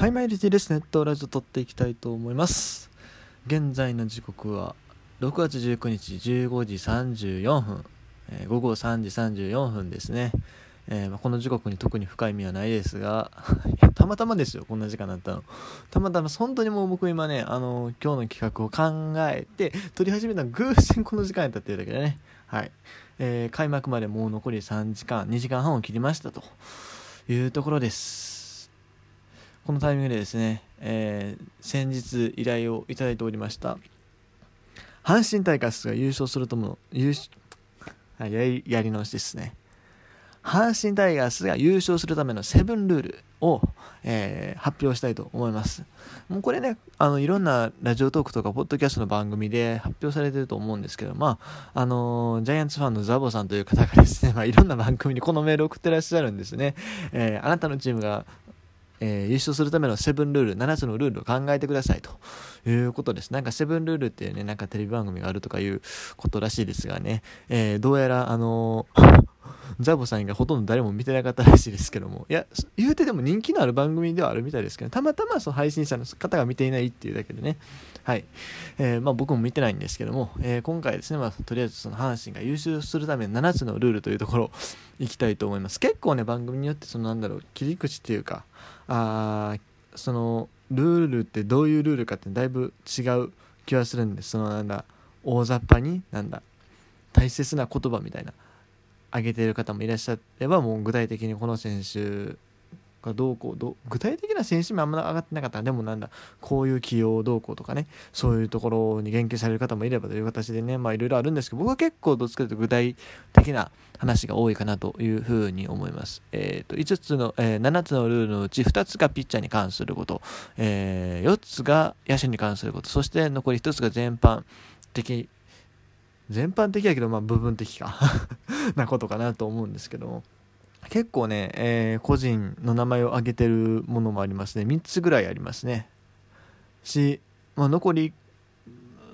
はい、マイルティです。ネットラジオ撮っていきたいと思います。現在の時刻は6月19日15時34分、えー午後3時34分ですね。えーまあこの時刻に特に深い意味はないですが、たまたまですよ、こんな時間になったの。たまたま、本当にもう僕今ね、あの今日の企画を考えて、撮り始めたの偶然この時間やったっていうだけでね。はい。えー開幕までもう残り3時間、2時間半を切りましたというところです。このタイミングでですね、えー先日依頼をいただいておりました阪神タイガースが優勝するとも優やりやり直しですね。阪神タイガースが優勝するためのセブンルールを、えー発表したいと思います。もうこれねあのいろんなラジオトークとかポッドキャストの番組で発表されてると思うんですけどまああのージャイアンツファンのザボさんという方がですね、まあ、いろんな番組にこのメールを送ってらっしゃるんですね、えーあなたのチームがえー優勝するためのセブンルール、7つのルールを考えてくださいということです。なんかセブンルールっていうね、なんかテレビ番組があるとかいうことらしいですがね、えーどうやら、あのーザボさんがほとんど誰も見てなかったらしいですけども、いや、言うてでも人気のある番組ではあるみたいですけど、たまたまその配信者の方が見ていないっていうだけでね、はい。えーまあ僕も見てないんですけども、えー今回ですね、まあとりあえずその阪神が優勝するための7つのルールというところを行きたいと思います。結構ね、番組によってそのなんだろう、切り口っていうか、あそのルールってどういうルールかってだいぶ違う気はするんです。そのなんだ大雑把になんだ大切な言葉みたいな。挙げている方もいらっしゃればもう具体的にこの選手がどうこうど具体的な選手名あんま上がってなかったでもなんだこういう起用どうこうとかねそういうところに言及される方もいればという形でねまあいろいろあるんですけど僕は結構どっちかというと具体的な話が多いかなというふうに思います。えっ、と、5つの、えー7つのルールのうち2つがピッチャーに関すること、え4つが野手に関すること、そして残り1つが全般的、全般的やけど、まあ部分的か なことかなと思うんですけど。結構ね、えー個人の名前を挙げてるものもありますね。3つぐらいありますね。し、まあ、残り、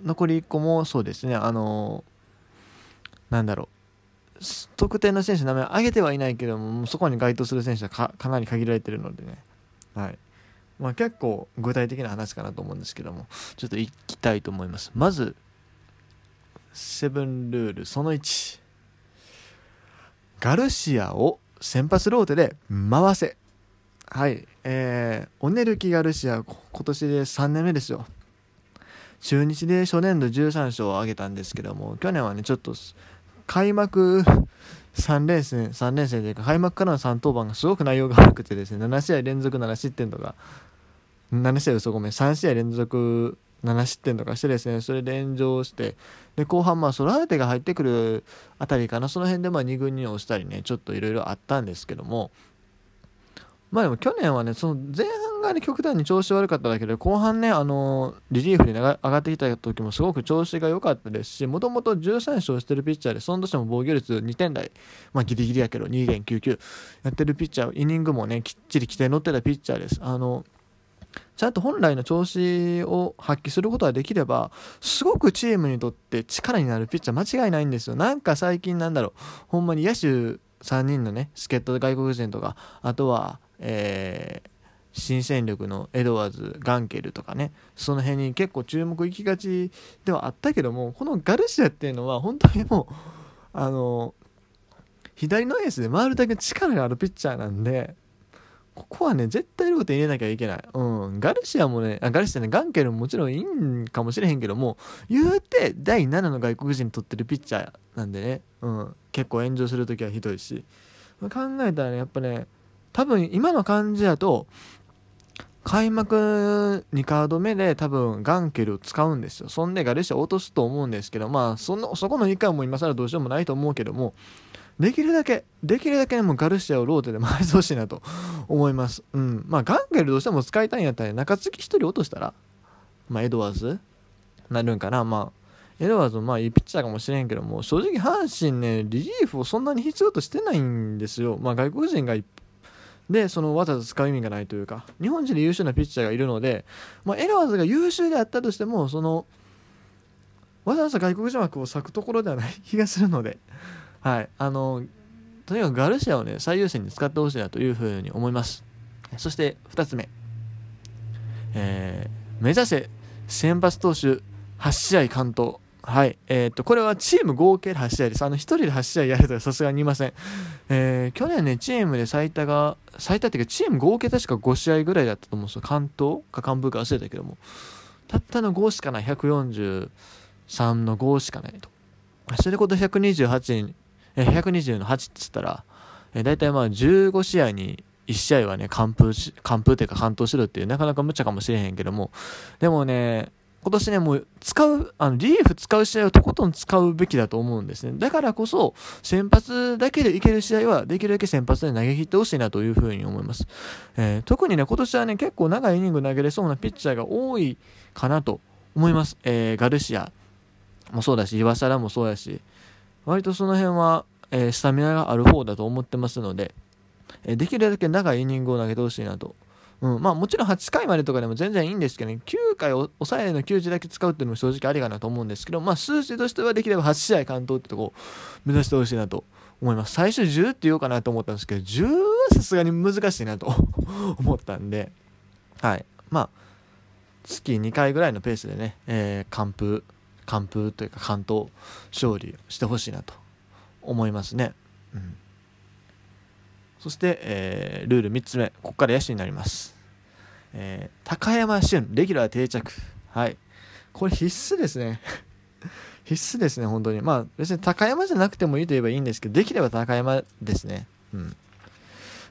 残り1個もそうですね、あのなんだろう。特定の選手の名前を挙げてはいないけどもそこに該当する選手はかかなり限られてるのでね、はいまあ、結構具体的な話かなと思うんですけどもちょっといきたいと思いますまずセブンルールその1ガルシアを先発ローテで回せ。はいえー、オネルキ・ガルシア今年で3年目ですよ。中日で初年度13勝を挙げたんですけども去年はねちょっと開幕3連戦、3連戦というか、開幕からの3登板がすごく内容が悪くてですね、7試合連続7失点とか、7試合嘘ごめん、3試合連続7失点とかしてですね、それで炎上して、で、後半、まあ、ソラーテが入ってくるあたりかな、その辺でまあ2軍に押したりね、ちょっといろいろあったんですけども、まあでも去年はね、その前半がね、極端に調子悪かっただけで、後半ね、あのリリーフに上がってきた時もすごく調子が良かったですし、もともと13勝してるピッチャーで、その年も防御率2点台、まあギリギリやけど2.99やってるピッチャー、イニングもね、きっちり規定乗ってたピッチャーです。あの、ちゃんと本来の調子を発揮することができれば、すごくチームにとって力になるピッチャー間違いないんですよ。なんか最近なんだろう、ほんまに野手3人のね、助っ人外国人とか、あとは、えー新戦力のエドワーズ、ガンケルとかね、その辺に結構注目いきがちではあったけども、このガルシアっていうのは本当にもう、あの、左のエースで回るだけ力があるピッチャーなんで、ここはね、絶対ローテ入れなきゃいけない。うん。ガルシアもね、あ、ガルシアね、ガンケルももちろんいいんかもしれへんけども、言うて第7の外国人取ってるピッチャーなんでね、うん。結構炎上するときはひどいし。考えたらね、やっぱね、多分今の感じだと、開幕2カード目で多分ガンケルを使うんですよ。そんでガルシア落とすと思うんですけど、まあその、そこの2回も今更どうしようもないと思うけども、できるだけ、できるだけもうガルシアをローテで回してほしいなと思います。うん。まあガンケルどうしても使いたいんやったら、中継ぎ1人落としたら、まあエドワーズなるんかな。まあ、エドワーズもまあいいピッチャーかもしれんけども、正直阪神ね、リリーフをそんなに必要としてないんですよ。まあ外国人がいっで、そのわざわざ使う意味がないというか、日本人で優秀なピッチャーがいるので、まあ、エドワーズが優秀であったとしても、その、わざわざ外国人枠を割くところではない気がするので、はい、あの、とにかくガルシアをね、最優先に使ってほしいなというふうに思います。そして、2つ目。えー、目指せ先発投手8試合完投はい。えっ、と、これはチーム合計で8試合です。あの、1人で8試合やるとはさすがにいません。えー、去年ね、チームで最多が、最多っていうか、チーム合計確か5試合ぐらいだったと思うんですよ。関東か幹部か忘れたけども。たったの5しかない。143の5しかないと。それでこそ128、え、120の8って言ったら、えー、大体まあ15試合に1試合はね、完封し、完封っていうか完投しろっていう、なかなか無茶かもしれへんけども、でもね、今年ね、もう使う、あの、リリーフ使う試合をとことん使うべきだと思うんですね。だからこそ、先発だけでいける試合は、できるだけ先発で投げ切ってほしいなというふうに思います。えー、特にね、今年はね、結構長いイニング投げれそうなピッチャーが多いかなと思います。えー、ガルシアもそうだし、岩貞もそうだし、割とその辺は、えー、スタミナがある方だと思ってますので、えできるだけ長いイニングを投げてほしいなとうん、まあもちろん8回までとかでも全然いいんですけど、ね、9回を抑えの9時だけ使うっていうのも正直ありかなと思うんですけど、まあ数字としてはできれば8試合完投ってとこを目指してほしいなと思います。最初10って言おうかなと思ったんですけど、10はさすがに難しいなと 思ったんで、はい。まあ、月2回ぐらいのペースでね、えー、完封、完封というか完投勝利してほしいなと思いますね。うんそして、えー、ルール3つ目、ここから野手になります。えー、高山俊、レギュラー定着。はい。これ必須ですね。必須ですね、本当に。まあ、別に高山じゃなくてもいいと言えばいいんですけど、できれば高山ですね。うん。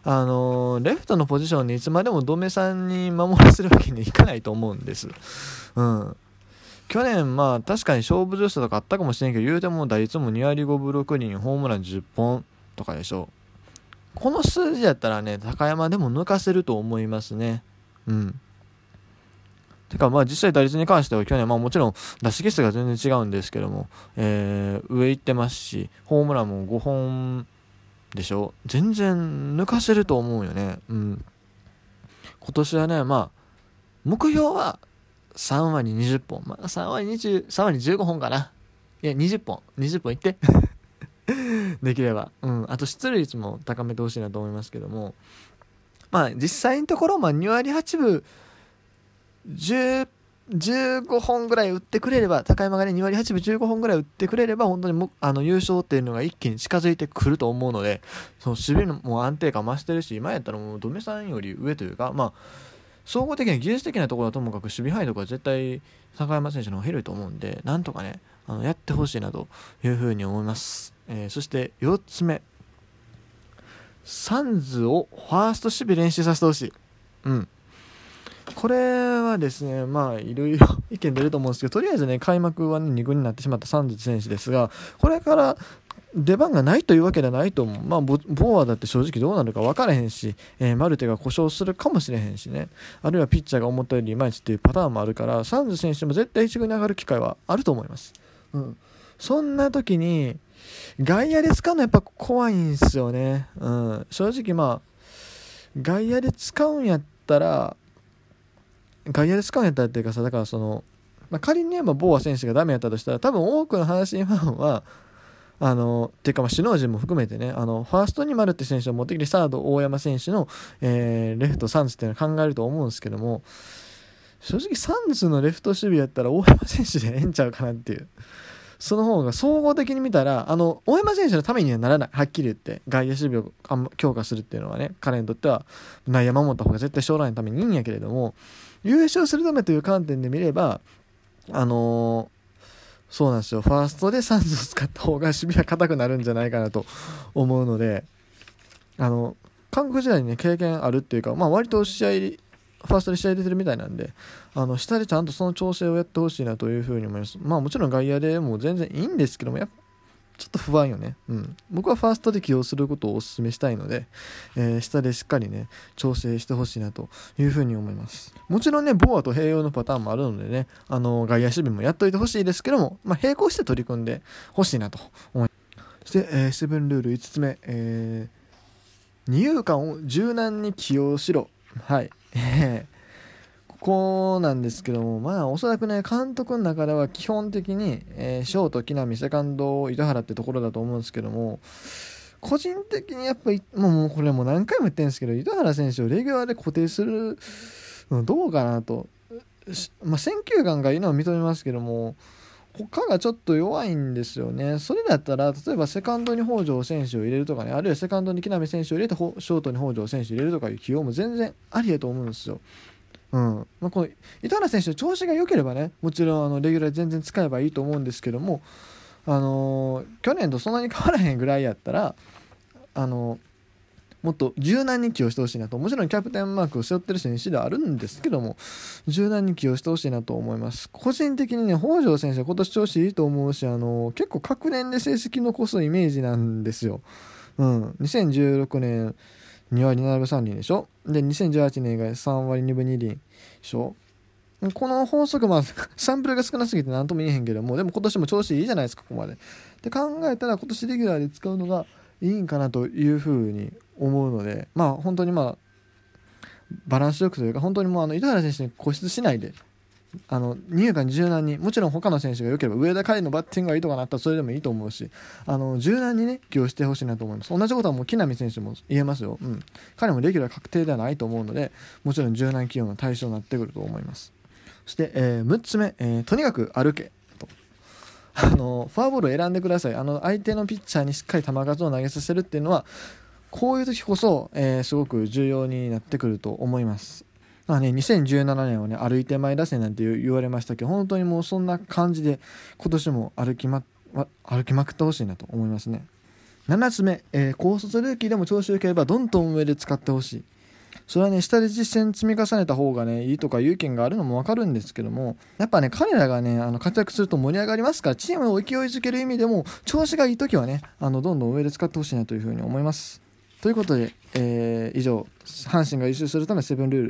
あのー、レフトのポジションにいつまでもドメさんに守らせるわけにいかないと思うんです。うん。去年、まあ、確かに勝負強さとかあったかもしれんけど、言うても打率も2割5分6厘、ホームラン10本とかでしょ。この数字やったらね、高山でも抜かせると思いますね。うん。てか、まあ実際打率に関しては去年、まあもちろん打席数が全然違うんですけども、えー、上行ってますし、ホームランも5本でしょ全然抜かせると思うよね。うん。今年はね、まあ、目標は3割20本。まあ3割20、3割15本かな。いや、20本。20本いって。できれば。うん。あと出塁率も高めてほしいなと思いますけども。まあ実際のところ、まあ2割8分10、15本ぐらい打ってくれれば、高山がね、2割8分15本ぐらい打ってくれれば、本当にもあの優勝っていうのが一気に近づいてくると思うので、その守備のもう安定感増してるし、今やったらもう、ドメさんより上というか、まあ、総合的に技術的なところはともかく守備範囲とかは絶対高山選手の方が広いと思うんでなんとかねあのやってほしいなというふうに思います、えー、そして4つ目。サンズをファースト守備練習させてほしい。うん。これはですね、まあ、いろいろ意見出ると思うんですけど、とりあえずね、開幕は、ね、2軍になってしまったサンズ選手ですが、これから出番がないというわけではないと思う。まあ、ボーアだって正直どうなるか分からへんし、えー、マルテが故障するかもしれへんしね。あるいはピッチャーが思ったよりいまいちっていうパターンもあるから、サンズ選手も絶対1軍に上がる機会はあると思います。うん。そんな時に、外野で使うのやっぱ怖いんですよね。うん。正直まあ、外野で使うんやったら、外野で使うんやったらっていうかさ、だからその、まあ、仮に言えばボーア選手がダメやったとしたら、多分多くの阪神ファンは、あのていうか、まあ、首脳陣も含めてね、あのファーストにマルテ選手を持ってきて、サード、大山選手の、えー、レフト、サンズっていうのを考えると思うんですけども、正直、サンズのレフト守備やったら、大山選手でええんちゃうかなっていう。その方が総合的に見たら、あの、大山選手のためにはならない。はっきり言って、外野守備を強化するっていうのはね、彼にとっては内野守った方が絶対将来のためにいいんやけれども、優勝するためという観点で見れば、あのそうなんですよ。ファーストでサンズを使った方が守備は硬くなるんじゃないかなと思うので、あの、韓国時代にね、経験あるっていうか、まあ割と試合、ファーストで試合出てるみたいなんで、あの、下でちゃんとその調整をやってほしいなというふうに思います。まあもちろん外野でも全然いいんですけども、やっちょっと不安よね。うん。僕はファーストで起用することをお勧めしたいので、えー、下でしっかりね、調整してほしいなというふうに思います。もちろんね、ボアと併用のパターンもあるのでね、あの、外野守備もやっといてほしいですけども、まあ、並行して取り組んでほしいなと思います。そして、えー、セブンルール5つ目、えー、二遊間を柔軟に起用しろ。はい。えーこなんですけども、まあ、おそらくね、監督の中では基本的に、えー、ショート、木浪、セカンド、糸原ってところだと思うんですけども、個人的にやっぱ、もうこれも何回も言ってるんですけど、糸原選手をレギュラーで固定するのどうかなと。まあ、選球眼がいいのは認めますけども他がちょっと弱いんですよね。それだったら、例えばセカンドに北条選手を入れるとかね、あるいはセカンドに木浪選手を入れて、ショートに北条選手を入れるとかいう起用も全然ありやと思うんですよ。うん。まあ、この糸原選手の調子が良ければね、もちろんあのレギュラー全然使えばいいと思うんですけども、あのー、去年とそんなに変わらへんぐらいやったら、あのーもっと柔軟に起用してほしいなと。もちろんキャプテンマークを背負ってる選手ではあるんですけども柔軟に起用してほしいなと思います。個人的にね北条選手は今年調子いいと思うしあの結構各年で成績残すイメージなんですよ。うん。2016年2割7分3厘でしょ。で2018年以外3割2分2厘でしょ。この法則まあ サンプルが少なすぎて何とも言えへんけどもでも今年も調子いいじゃないですかここまで。で考えたら今年レギュラーで使うのがいいんかなというふうに思うのでまあ本当にまあバランスよくというか本当にもうあの糸原選手に固執しないであの二遊間柔軟にもちろん他の選手が良ければ上田海のバッティングがいいとかなったらそれでもいいと思うしあの柔軟にね起用してほしいなと思います。同じことはもう木浪選手も言えますよ、うん、彼もレギュラー確定ではないと思うのでもちろん柔軟起用の対象になってくると思います。そして、えー、6つ目、えー、とにかく歩けと。あのフォアボールを選んでください。あの相手のピッチャーにしっかり球数を投げさせるっていうのはこういう時こそ、えー、すごく重要になってくると思います。まあね、2017年はね、歩いて前打線なんて言われましたけど、本当にもうそんな感じで、今年も歩きま、歩きまくってほしいなと思いますね。7つ目、えー、高卒ルーキーでも調子良ければ、どんどん上で使ってほしい。それはね、下で実践積み重ねた方がね、いいとかいう意見があるのもわかるんですけども、やっぱね、彼らがね、あの活躍すると盛り上がりますから、チームを勢いづける意味でも、調子がいい時はね、あの、どんどん上で使ってほしいなというふうに思います。ということで、えー、以上、阪神が優勝するためセブンルール